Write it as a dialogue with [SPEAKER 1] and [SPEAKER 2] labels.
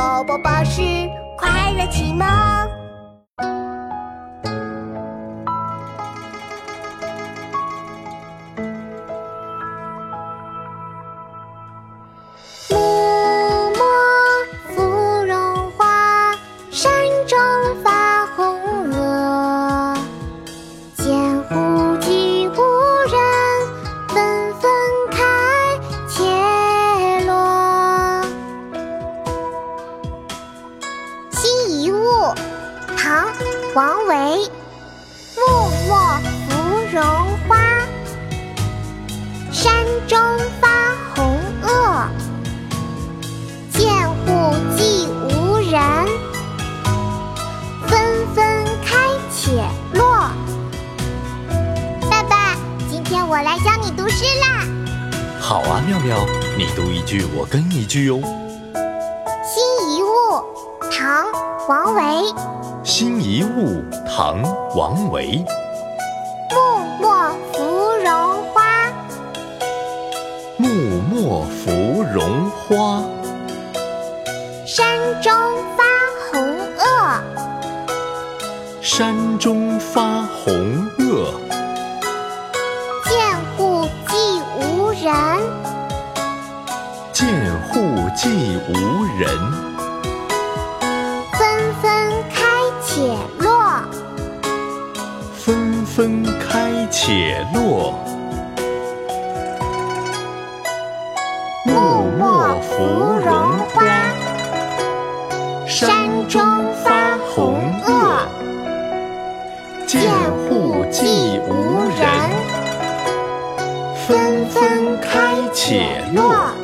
[SPEAKER 1] 宝宝巴士快乐启蒙。
[SPEAKER 2] 王维。木末芙蓉花，山中发红萼。涧户寂无人，纷纷开且落。爸爸，今天我来教你读诗啦。
[SPEAKER 3] 好啊，妙妙，你读一句，我跟一句哟。
[SPEAKER 2] 王维。
[SPEAKER 3] 辛夷坞，唐·王维。
[SPEAKER 2] 木末芙蓉花，
[SPEAKER 3] 木末芙蓉花，
[SPEAKER 2] 山中发红萼。
[SPEAKER 3] 山中发红萼。
[SPEAKER 2] 见户寂无人，
[SPEAKER 3] 见户寂无人，
[SPEAKER 2] 纷纷开且落。
[SPEAKER 3] 纷纷开且落。
[SPEAKER 2] 木末芙蓉花，
[SPEAKER 3] 山中发红萼。见户寂无人，纷纷开且落。